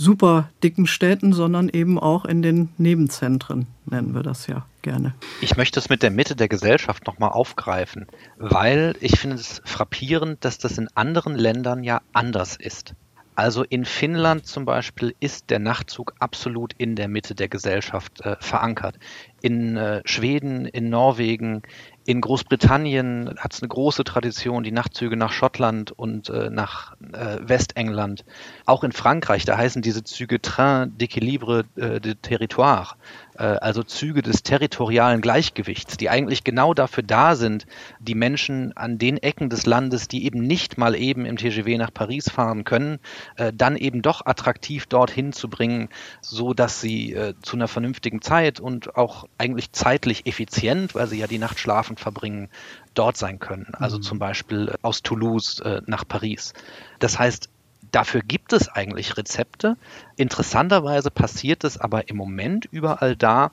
super dicken Städten, sondern eben auch in den Nebenzentren, nennen wir das ja gerne. Ich möchte es mit der Mitte der Gesellschaft nochmal aufgreifen, weil ich finde es frappierend, dass das in anderen Ländern ja anders ist. Also in Finnland zum Beispiel ist der Nachtzug absolut in der Mitte der Gesellschaft äh, verankert. In äh, Schweden, in Norwegen, in Großbritannien hat es eine große Tradition, die Nachtzüge nach Schottland und äh, nach äh, Westengland. Auch in Frankreich, da heißen diese Züge Train d'équilibre äh, de territoire, also Züge des territorialen Gleichgewichts, die eigentlich genau dafür da sind, die Menschen an den Ecken des Landes, die eben nicht mal eben im TGW nach Paris fahren können, äh, dann eben doch attraktiv dorthin zu bringen, so dass sie äh, zu einer vernünftigen Zeit und auch eigentlich zeitlich effizient, weil sie ja die Nacht schlafen verbringen, dort sein können. Also mhm. zum Beispiel äh, aus Toulouse äh, nach Paris. Das heißt, dafür gibt es eigentlich Rezepte. Interessanterweise passiert es aber im Moment überall da,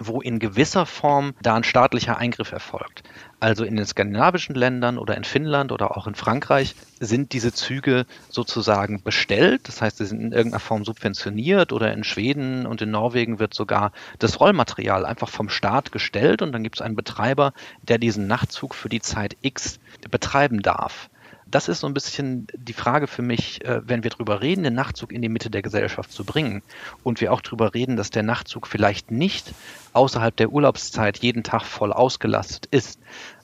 wo in gewisser Form da ein staatlicher Eingriff erfolgt. Also in den skandinavischen Ländern oder in Finnland oder auch in Frankreich sind diese Züge sozusagen bestellt. Das heißt, sie sind in irgendeiner Form subventioniert oder in Schweden und in Norwegen wird sogar das Rollmaterial einfach vom Staat gestellt und dann gibt es einen Betreiber, der diesen Nachtzug für die Zeit X betreiben darf das ist so ein bisschen die Frage für mich, äh, wenn wir darüber reden, den Nachtzug in die Mitte der Gesellschaft zu bringen und wir auch darüber reden, dass der Nachtzug vielleicht nicht außerhalb der Urlaubszeit jeden Tag voll ausgelastet ist,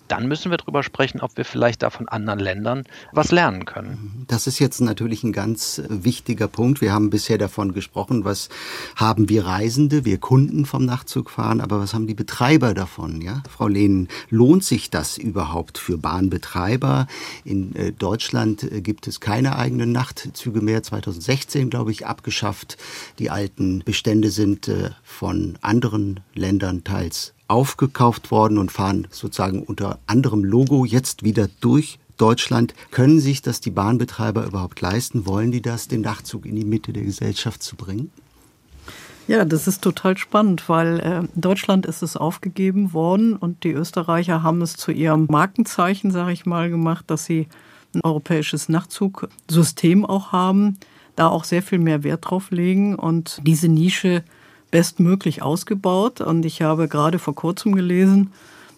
dann müssen wir darüber sprechen, ob wir vielleicht da von anderen Ländern was lernen können. Das ist jetzt natürlich ein ganz wichtiger Punkt. Wir haben bisher davon gesprochen, was haben wir Reisende, wir Kunden vom Nachtzugfahren, aber was haben die Betreiber davon? Ja, Frau Lehnen, lohnt sich das überhaupt für Bahnbetreiber? In äh, Deutschland äh, gibt es keine eigenen Nachtzüge mehr. 2016, glaube ich, abgeschafft. Die alten Bestände sind äh, von anderen Ländern teils aufgekauft worden und fahren sozusagen unter anderem Logo jetzt wieder durch Deutschland. Können sich das die Bahnbetreiber überhaupt leisten? Wollen die das, den Nachtzug in die Mitte der Gesellschaft zu bringen? Ja, das ist total spannend, weil äh, Deutschland ist es aufgegeben worden und die Österreicher haben es zu ihrem Markenzeichen, sage ich mal, gemacht, dass sie ein europäisches Nachtzugsystem auch haben, da auch sehr viel mehr Wert drauf legen und diese Nische bestmöglich ausgebaut. Und ich habe gerade vor kurzem gelesen,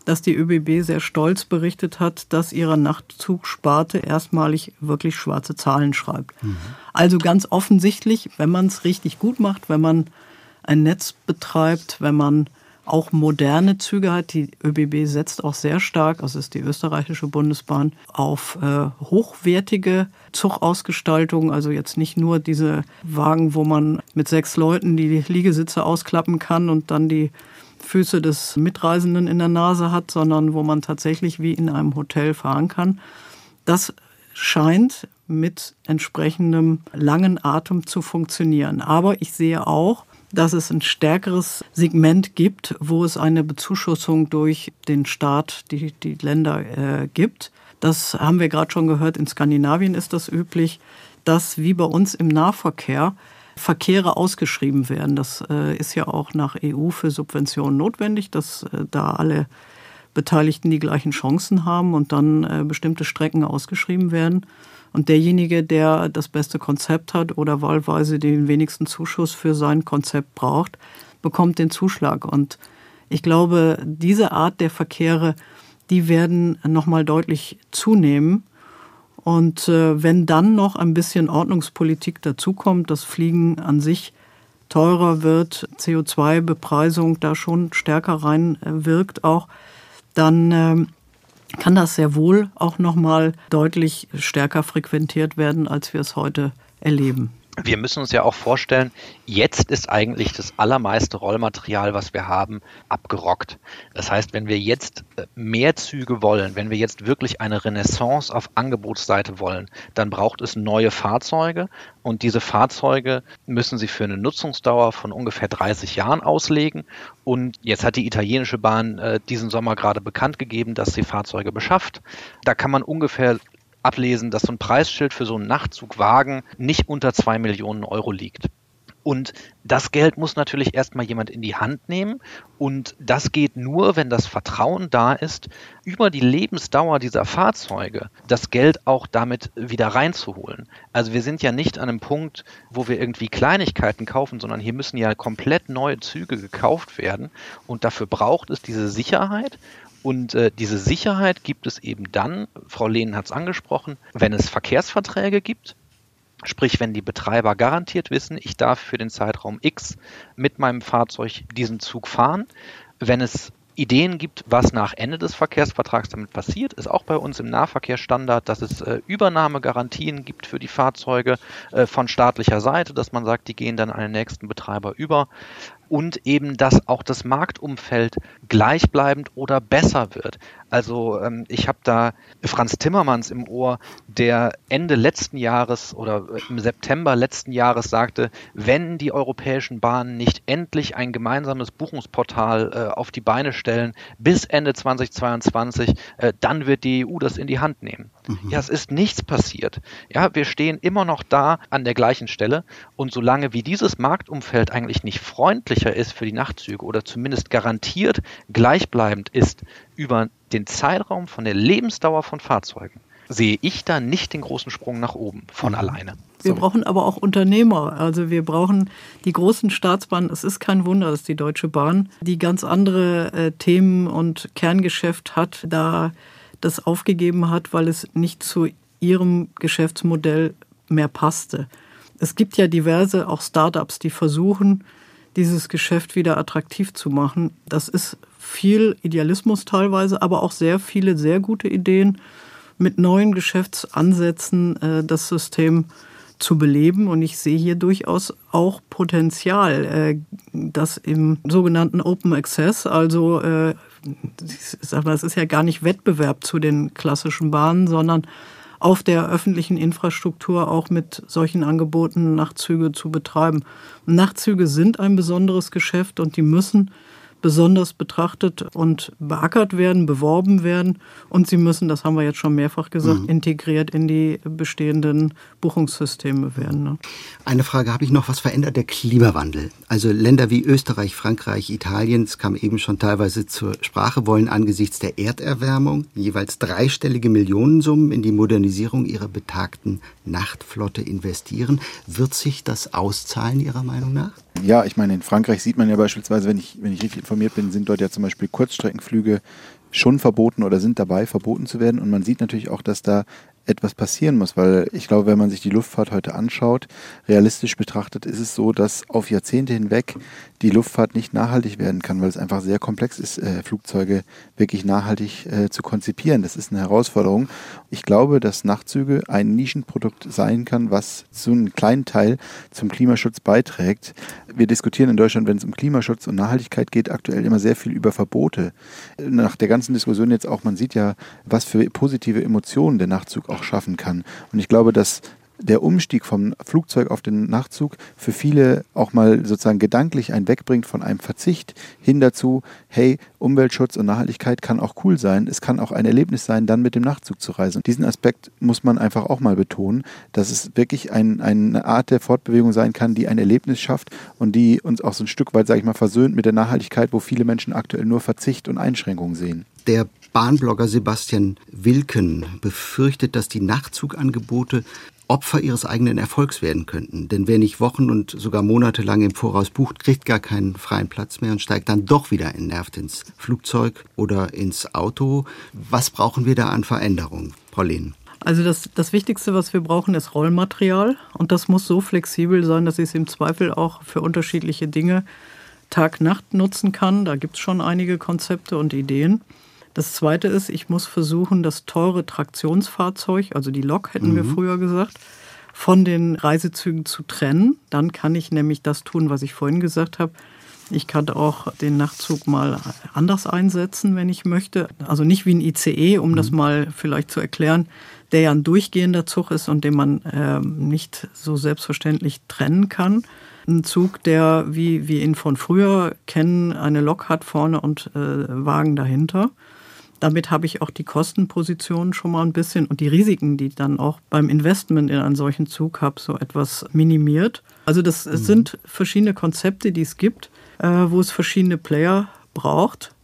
dass die ÖBB sehr stolz berichtet hat, dass ihre Nachtzugsparte erstmalig wirklich schwarze Zahlen schreibt. Mhm. Also ganz offensichtlich, wenn man es richtig gut macht, wenn man ein Netz betreibt, wenn man auch moderne Züge hat. Die ÖBB setzt auch sehr stark, das ist die österreichische Bundesbahn, auf äh, hochwertige Zugausgestaltung. Also jetzt nicht nur diese Wagen, wo man mit sechs Leuten die Liegesitze ausklappen kann und dann die Füße des Mitreisenden in der Nase hat, sondern wo man tatsächlich wie in einem Hotel fahren kann. Das scheint mit entsprechendem langen Atem zu funktionieren. Aber ich sehe auch, dass es ein stärkeres Segment gibt, wo es eine Bezuschussung durch den Staat, die, die Länder äh, gibt. Das haben wir gerade schon gehört, in Skandinavien ist das üblich, dass wie bei uns im Nahverkehr Verkehre ausgeschrieben werden. Das äh, ist ja auch nach EU für Subventionen notwendig, dass äh, da alle Beteiligten die gleichen Chancen haben und dann äh, bestimmte Strecken ausgeschrieben werden. Und derjenige, der das beste Konzept hat oder wahlweise den wenigsten Zuschuss für sein Konzept braucht, bekommt den Zuschlag. Und ich glaube, diese Art der Verkehre, die werden nochmal deutlich zunehmen. Und äh, wenn dann noch ein bisschen Ordnungspolitik dazukommt, das Fliegen an sich teurer wird, CO2-Bepreisung da schon stärker reinwirkt auch, dann äh, kann das sehr wohl auch noch mal deutlich stärker frequentiert werden, als wir es heute erleben. Wir müssen uns ja auch vorstellen, jetzt ist eigentlich das allermeiste Rollmaterial, was wir haben, abgerockt. Das heißt, wenn wir jetzt äh, mehr Züge wollen, wenn wir jetzt wirklich eine Renaissance auf Angebotsseite wollen, dann braucht es neue Fahrzeuge und diese Fahrzeuge müssen Sie für eine Nutzungsdauer von ungefähr 30 Jahren auslegen. Und jetzt hat die italienische Bahn äh, diesen Sommer gerade bekannt gegeben, dass sie Fahrzeuge beschafft. Da kann man ungefähr ablesen, dass so ein Preisschild für so einen Nachtzugwagen nicht unter zwei Millionen Euro liegt. Und das Geld muss natürlich erstmal jemand in die Hand nehmen. Und das geht nur, wenn das Vertrauen da ist, über die Lebensdauer dieser Fahrzeuge das Geld auch damit wieder reinzuholen. Also wir sind ja nicht an einem Punkt, wo wir irgendwie Kleinigkeiten kaufen, sondern hier müssen ja komplett neue Züge gekauft werden. Und dafür braucht es diese Sicherheit. Und äh, diese Sicherheit gibt es eben dann, Frau Lehnen hat es angesprochen, wenn es Verkehrsverträge gibt, Sprich, wenn die Betreiber garantiert wissen, ich darf für den Zeitraum X mit meinem Fahrzeug diesen Zug fahren. Wenn es Ideen gibt, was nach Ende des Verkehrsvertrags damit passiert, ist auch bei uns im Nahverkehrsstandard, dass es äh, Übernahmegarantien gibt für die Fahrzeuge äh, von staatlicher Seite, dass man sagt, die gehen dann an den nächsten Betreiber über und eben, dass auch das Marktumfeld gleichbleibend oder besser wird. Also ähm, ich habe da Franz Timmermans im Ohr, der Ende letzten Jahres oder im September letzten Jahres sagte, wenn die europäischen Bahnen nicht endlich ein gemeinsames Buchungsportal äh, auf die Beine stellen bis Ende 2022, äh, dann wird die EU das in die Hand nehmen. Mhm. Ja, es ist nichts passiert. Ja, wir stehen immer noch da an der gleichen Stelle und solange wie dieses Marktumfeld eigentlich nicht freundlicher ist für die Nachtzüge oder zumindest garantiert gleichbleibend ist über den Zeitraum von der Lebensdauer von Fahrzeugen, sehe ich da nicht den großen Sprung nach oben von mhm. alleine. Wir brauchen aber auch Unternehmer. Also wir brauchen die großen Staatsbahnen. Es ist kein Wunder, dass die Deutsche Bahn, die ganz andere äh, Themen und Kerngeschäft hat, da das aufgegeben hat, weil es nicht zu ihrem Geschäftsmodell mehr passte. Es gibt ja diverse auch Startups, die versuchen, dieses Geschäft wieder attraktiv zu machen. Das ist viel Idealismus teilweise, aber auch sehr viele sehr gute Ideen mit neuen Geschäftsansätzen äh, das System zu beleben. Und ich sehe hier durchaus auch Potenzial, äh, das im sogenannten Open Access, also äh, sag mal, es ist ja gar nicht Wettbewerb zu den klassischen Bahnen, sondern auf der öffentlichen Infrastruktur auch mit solchen Angeboten Nachtzüge zu betreiben. Nachtzüge sind ein besonderes Geschäft und die müssen besonders betrachtet und beackert werden, beworben werden. Und sie müssen, das haben wir jetzt schon mehrfach gesagt, mhm. integriert in die bestehenden Buchungssysteme werden. Ne? Eine Frage habe ich noch. Was verändert der Klimawandel? Also Länder wie Österreich, Frankreich, Italien, es kam eben schon teilweise zur Sprache, wollen angesichts der Erderwärmung jeweils dreistellige Millionensummen in die Modernisierung ihrer betagten Nachtflotte investieren. Wird sich das auszahlen, Ihrer Meinung nach? Ja, ich meine, in Frankreich sieht man ja beispielsweise, wenn ich, wenn ich richtig informiert bin, sind dort ja zum Beispiel Kurzstreckenflüge schon verboten oder sind dabei, verboten zu werden. Und man sieht natürlich auch, dass da etwas passieren muss, weil ich glaube, wenn man sich die Luftfahrt heute anschaut, realistisch betrachtet ist es so, dass auf Jahrzehnte hinweg die Luftfahrt nicht nachhaltig werden kann, weil es einfach sehr komplex ist, äh, Flugzeuge wirklich nachhaltig äh, zu konzipieren. Das ist eine Herausforderung. Ich glaube, dass Nachtzüge ein Nischenprodukt sein kann, was zu einem kleinen Teil zum Klimaschutz beiträgt. Wir diskutieren in Deutschland, wenn es um Klimaschutz und Nachhaltigkeit geht, aktuell immer sehr viel über Verbote. Nach der ganzen Diskussion jetzt auch, man sieht ja, was für positive Emotionen der Nachtzug schaffen kann. Und ich glaube, dass der Umstieg vom Flugzeug auf den Nachtzug für viele auch mal sozusagen gedanklich einen wegbringt von einem Verzicht hin dazu, hey, Umweltschutz und Nachhaltigkeit kann auch cool sein. Es kann auch ein Erlebnis sein, dann mit dem Nachtzug zu reisen. Diesen Aspekt muss man einfach auch mal betonen, dass es wirklich ein, eine Art der Fortbewegung sein kann, die ein Erlebnis schafft und die uns auch so ein Stück weit, sage ich mal, versöhnt mit der Nachhaltigkeit, wo viele Menschen aktuell nur Verzicht und Einschränkungen sehen. Der Bahnblogger Sebastian Wilken befürchtet, dass die Nachtzugangebote Opfer ihres eigenen Erfolgs werden könnten. Denn wer nicht Wochen und sogar Monate lang im Voraus bucht, kriegt gar keinen freien Platz mehr und steigt dann doch wieder entnervt ins Flugzeug oder ins Auto. Was brauchen wir da an Veränderungen, Pauline? Also das, das Wichtigste, was wir brauchen, ist Rollmaterial. Und das muss so flexibel sein, dass ich es im Zweifel auch für unterschiedliche Dinge Tag-Nacht nutzen kann. Da gibt es schon einige Konzepte und Ideen. Das zweite ist, ich muss versuchen, das teure Traktionsfahrzeug, also die Lok hätten mhm. wir früher gesagt, von den Reisezügen zu trennen. Dann kann ich nämlich das tun, was ich vorhin gesagt habe. Ich kann auch den Nachtzug mal anders einsetzen, wenn ich möchte. Also nicht wie ein ICE, um mhm. das mal vielleicht zu erklären, der ja ein durchgehender Zug ist und den man äh, nicht so selbstverständlich trennen kann. Ein Zug, der, wie wir ihn von früher kennen, eine Lok hat vorne und äh, Wagen dahinter. Damit habe ich auch die Kostenposition schon mal ein bisschen und die Risiken, die ich dann auch beim Investment in einen solchen Zug habe, so etwas minimiert. Also das mhm. sind verschiedene Konzepte, die es gibt, äh, wo es verschiedene Player braucht,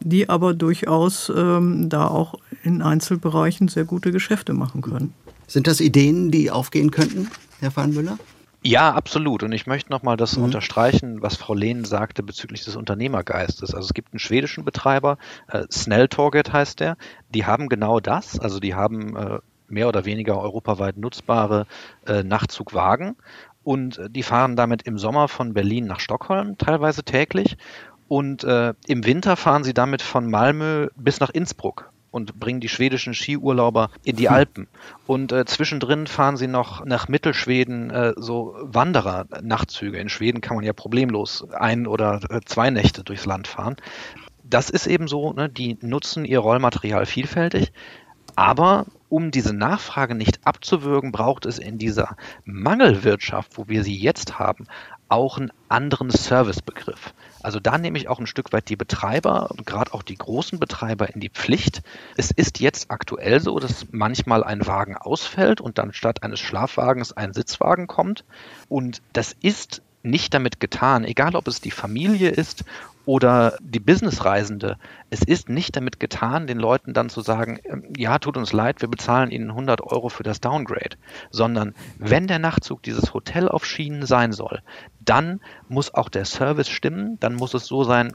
die aber durchaus ähm, da auch in Einzelbereichen sehr gute Geschäfte machen können. Sind das Ideen, die aufgehen könnten, Herr Fahnmüller? Ja, absolut. Und ich möchte nochmal das mhm. unterstreichen, was Frau Lehn sagte bezüglich des Unternehmergeistes. Also es gibt einen schwedischen Betreiber, äh, Snelltorget heißt der, die haben genau das. Also die haben äh, mehr oder weniger europaweit nutzbare äh, Nachtzugwagen und äh, die fahren damit im Sommer von Berlin nach Stockholm, teilweise täglich. Und äh, im Winter fahren sie damit von Malmö bis nach Innsbruck und bringen die schwedischen Skiurlauber in die hm. Alpen. Und äh, zwischendrin fahren sie noch nach Mittelschweden äh, so Wanderer-Nachtzüge. In Schweden kann man ja problemlos ein oder äh, zwei Nächte durchs Land fahren. Das ist eben so, ne, die nutzen ihr Rollmaterial vielfältig. Aber um diese Nachfrage nicht abzuwürgen, braucht es in dieser Mangelwirtschaft, wo wir sie jetzt haben, auch einen anderen Servicebegriff. Also da nehme ich auch ein Stück weit die Betreiber und gerade auch die großen Betreiber in die Pflicht. Es ist jetzt aktuell so, dass manchmal ein Wagen ausfällt und dann statt eines Schlafwagens ein Sitzwagen kommt. Und das ist nicht damit getan, egal ob es die Familie ist oder die Businessreisende. Es ist nicht damit getan, den Leuten dann zu sagen, ähm, ja, tut uns leid, wir bezahlen Ihnen 100 Euro für das Downgrade, sondern wenn der Nachtzug dieses Hotel auf Schienen sein soll, dann muss auch der Service stimmen, dann muss es so sein,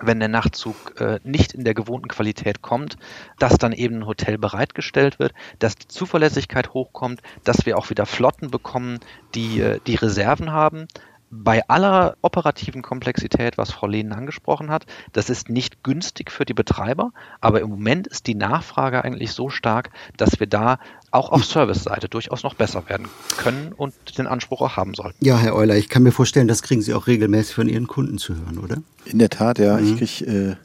wenn der Nachtzug äh, nicht in der gewohnten Qualität kommt, dass dann eben ein Hotel bereitgestellt wird, dass die Zuverlässigkeit hochkommt, dass wir auch wieder Flotten bekommen, die äh, die Reserven haben bei aller operativen Komplexität, was Frau Lehnen angesprochen hat, das ist nicht günstig für die Betreiber, aber im Moment ist die Nachfrage eigentlich so stark, dass wir da auch auf Service-Seite durchaus noch besser werden können und den Anspruch auch haben sollten. Ja, Herr Euler, ich kann mir vorstellen, das kriegen Sie auch regelmäßig von Ihren Kunden zu hören, oder? In der Tat, ja. Mhm. Ich kriege äh,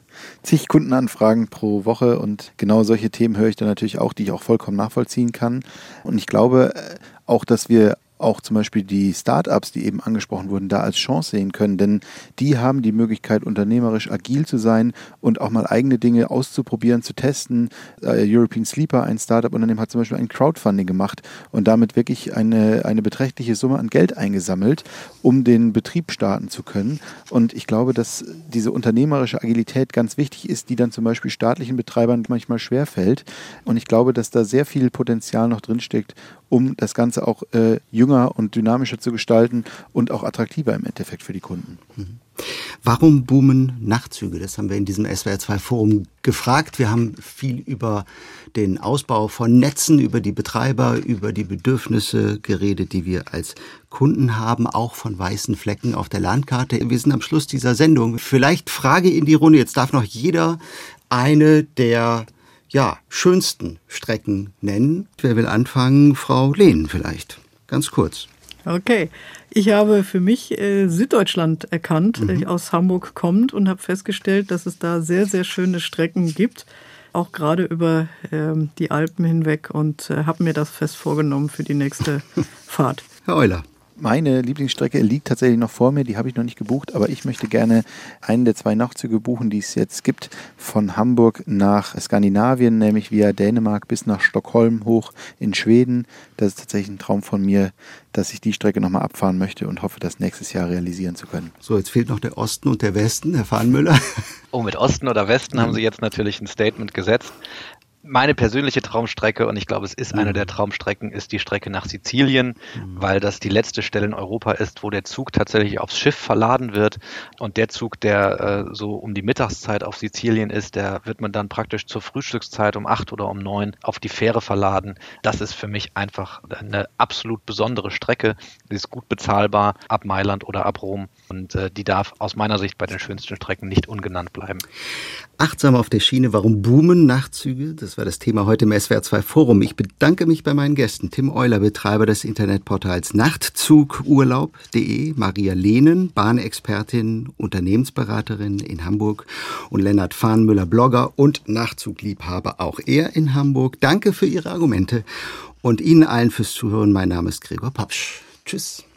zig Kundenanfragen pro Woche und genau solche Themen höre ich dann natürlich auch, die ich auch vollkommen nachvollziehen kann. Und ich glaube äh, auch, dass wir auch zum Beispiel die Startups, die eben angesprochen wurden, da als Chance sehen können. Denn die haben die Möglichkeit, unternehmerisch agil zu sein und auch mal eigene Dinge auszuprobieren, zu testen. Äh, European Sleeper, ein Startup-Unternehmen, hat zum Beispiel ein Crowdfunding gemacht und damit wirklich eine, eine beträchtliche Summe an Geld eingesammelt, um den Betrieb starten zu können. Und ich glaube, dass diese unternehmerische Agilität ganz wichtig ist, die dann zum Beispiel staatlichen Betreibern manchmal schwerfällt. Und ich glaube, dass da sehr viel Potenzial noch drinsteckt, um das Ganze auch äh, jünger und dynamischer zu gestalten und auch attraktiver im Endeffekt für die Kunden. Mhm. Warum boomen Nachtzüge? Das haben wir in diesem SWR2-Forum gefragt. Wir haben viel über den Ausbau von Netzen, über die Betreiber, über die Bedürfnisse geredet, die wir als Kunden haben, auch von weißen Flecken auf der Landkarte. Wir sind am Schluss dieser Sendung. Vielleicht Frage in die Runde. Jetzt darf noch jeder eine der ja, schönsten Strecken nennen. Wer will anfangen? Frau Lehn vielleicht. Ganz kurz. Okay. Ich habe für mich äh, Süddeutschland erkannt, mhm. äh, aus Hamburg kommt und habe festgestellt, dass es da sehr, sehr schöne Strecken gibt, auch gerade über ähm, die Alpen hinweg und äh, habe mir das fest vorgenommen für die nächste Fahrt. Herr Euler. Meine Lieblingsstrecke liegt tatsächlich noch vor mir, die habe ich noch nicht gebucht, aber ich möchte gerne einen der zwei Nachtzüge buchen, die es jetzt gibt, von Hamburg nach Skandinavien, nämlich via Dänemark bis nach Stockholm hoch in Schweden. Das ist tatsächlich ein Traum von mir, dass ich die Strecke nochmal abfahren möchte und hoffe, das nächstes Jahr realisieren zu können. So, jetzt fehlt noch der Osten und der Westen, Herr Fahnmüller. Oh, mit Osten oder Westen haben Sie jetzt natürlich ein Statement gesetzt meine persönliche Traumstrecke, und ich glaube, es ist mhm. eine der Traumstrecken, ist die Strecke nach Sizilien, mhm. weil das die letzte Stelle in Europa ist, wo der Zug tatsächlich aufs Schiff verladen wird. Und der Zug, der äh, so um die Mittagszeit auf Sizilien ist, der wird man dann praktisch zur Frühstückszeit um acht oder um neun auf die Fähre verladen. Das ist für mich einfach eine absolut besondere Strecke. Die ist gut bezahlbar ab Mailand oder ab Rom. Und äh, die darf aus meiner Sicht bei den schönsten Strecken nicht ungenannt bleiben. Achtsam auf der Schiene, warum boomen Nachtzüge? Das war das Thema heute im SWR2 Forum. Ich bedanke mich bei meinen Gästen. Tim Euler, Betreiber des Internetportals Nachtzugurlaub.de, Maria Lehnen, Bahnexpertin, Unternehmensberaterin in Hamburg und Lennart Fahnmüller, Blogger und Nachzugliebhaber, auch er in Hamburg. Danke für Ihre Argumente und Ihnen allen fürs Zuhören. Mein Name ist Gregor Papsch. Tschüss.